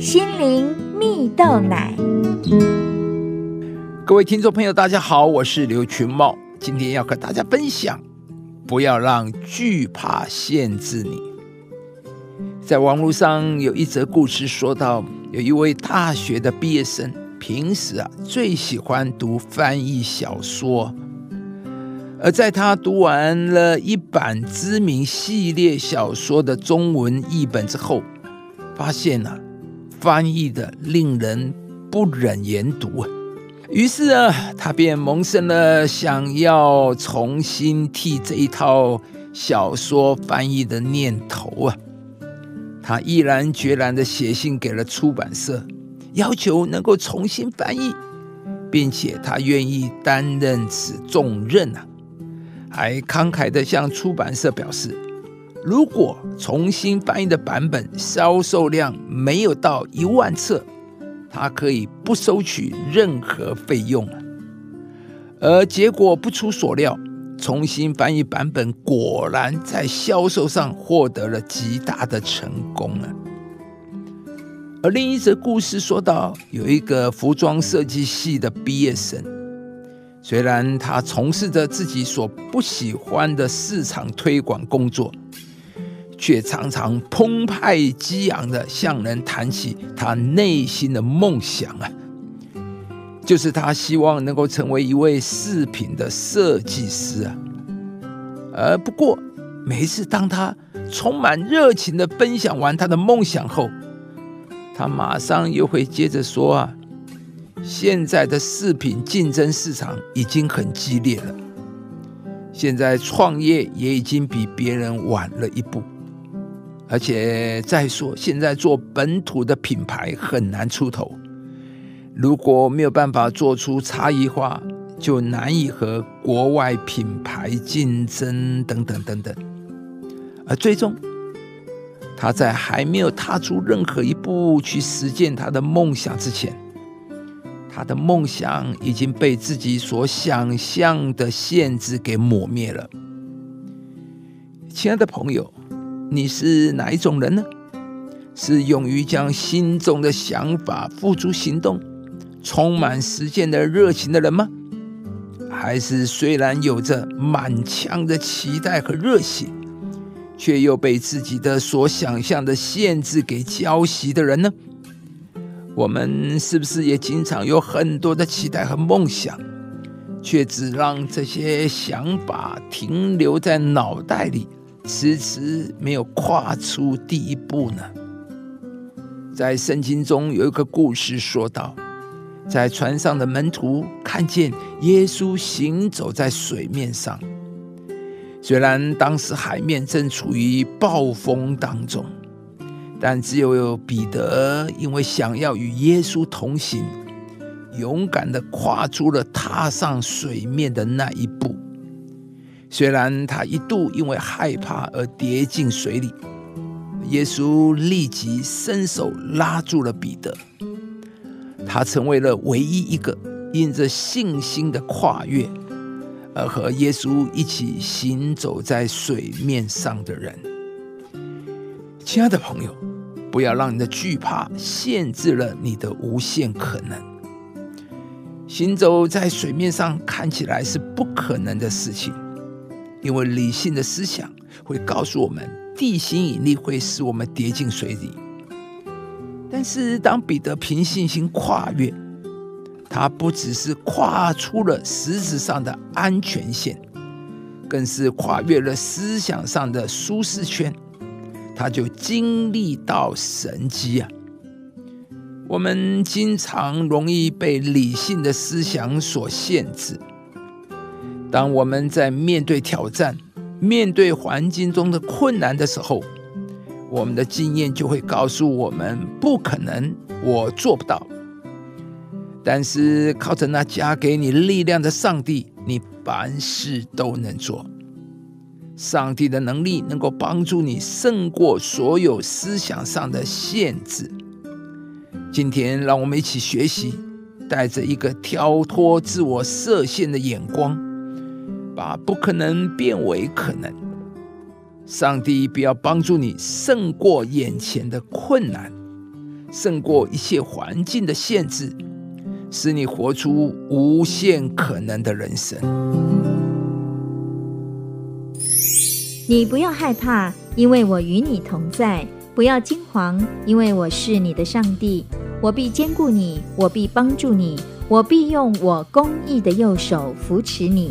心灵蜜豆奶。各位听众朋友，大家好，我是刘群茂，今天要和大家分享，不要让惧怕限制你。在网络上有一则故事，说到有一位大学的毕业生，平时啊最喜欢读翻译小说，而在他读完了一版知名系列小说的中文译本之后，发现啊。翻译的令人不忍言读啊，于是啊，他便萌生了想要重新替这一套小说翻译的念头啊。他毅然决然的写信给了出版社，要求能够重新翻译，并且他愿意担任此重任啊，还慷慨的向出版社表示。如果重新翻译的版本销售量没有到一万册，他可以不收取任何费用而结果不出所料，重新翻译版本果然在销售上获得了极大的成功啊！而另一则故事说到，有一个服装设计系的毕业生，虽然他从事着自己所不喜欢的市场推广工作。却常常澎湃激昂的向人谈起他内心的梦想啊，就是他希望能够成为一位饰品的设计师啊。而不过，每次当他充满热情的分享完他的梦想后，他马上又会接着说啊，现在的饰品竞争市场已经很激烈了，现在创业也已经比别人晚了一步。而且再说，现在做本土的品牌很难出头，如果没有办法做出差异化，就难以和国外品牌竞争，等等等等。而最终，他在还没有踏出任何一步去实践他的梦想之前，他的梦想已经被自己所想象的限制给抹灭了。亲爱的朋友。你是哪一种人呢？是勇于将心中的想法付诸行动、充满实践的热情的人吗？还是虽然有着满腔的期待和热血，却又被自己的所想象的限制给浇熄的人呢？我们是不是也经常有很多的期待和梦想，却只让这些想法停留在脑袋里？迟迟没有跨出第一步呢。在圣经中有一个故事说道，在船上的门徒看见耶稣行走在水面上，虽然当时海面正处于暴风当中，但只有彼得因为想要与耶稣同行，勇敢的跨出了踏上水面的那一步。虽然他一度因为害怕而跌进水里，耶稣立即伸手拉住了彼得，他成为了唯一一个因着信心的跨越而和耶稣一起行走在水面上的人。亲爱的朋友，不要让你的惧怕限制了你的无限可能。行走在水面上看起来是不可能的事情。因为理性的思想会告诉我们，地心引力会使我们跌进水里。但是，当彼得凭信心跨越，他不只是跨出了实质上的安全线，更是跨越了思想上的舒适圈，他就经历到神迹啊！我们经常容易被理性的思想所限制。当我们在面对挑战、面对环境中的困难的时候，我们的经验就会告诉我们：不可能，我做不到。但是靠着那加给你力量的上帝，你凡事都能做。上帝的能力能够帮助你胜过所有思想上的限制。今天，让我们一起学习，带着一个跳脱自我设限的眼光。把不可能变为可能，上帝必要帮助你胜过眼前的困难，胜过一切环境的限制，使你活出无限可能的人生。你不要害怕，因为我与你同在；不要惊慌，因为我是你的上帝。我必兼顾你，我必帮助你，我必用我公义的右手扶持你。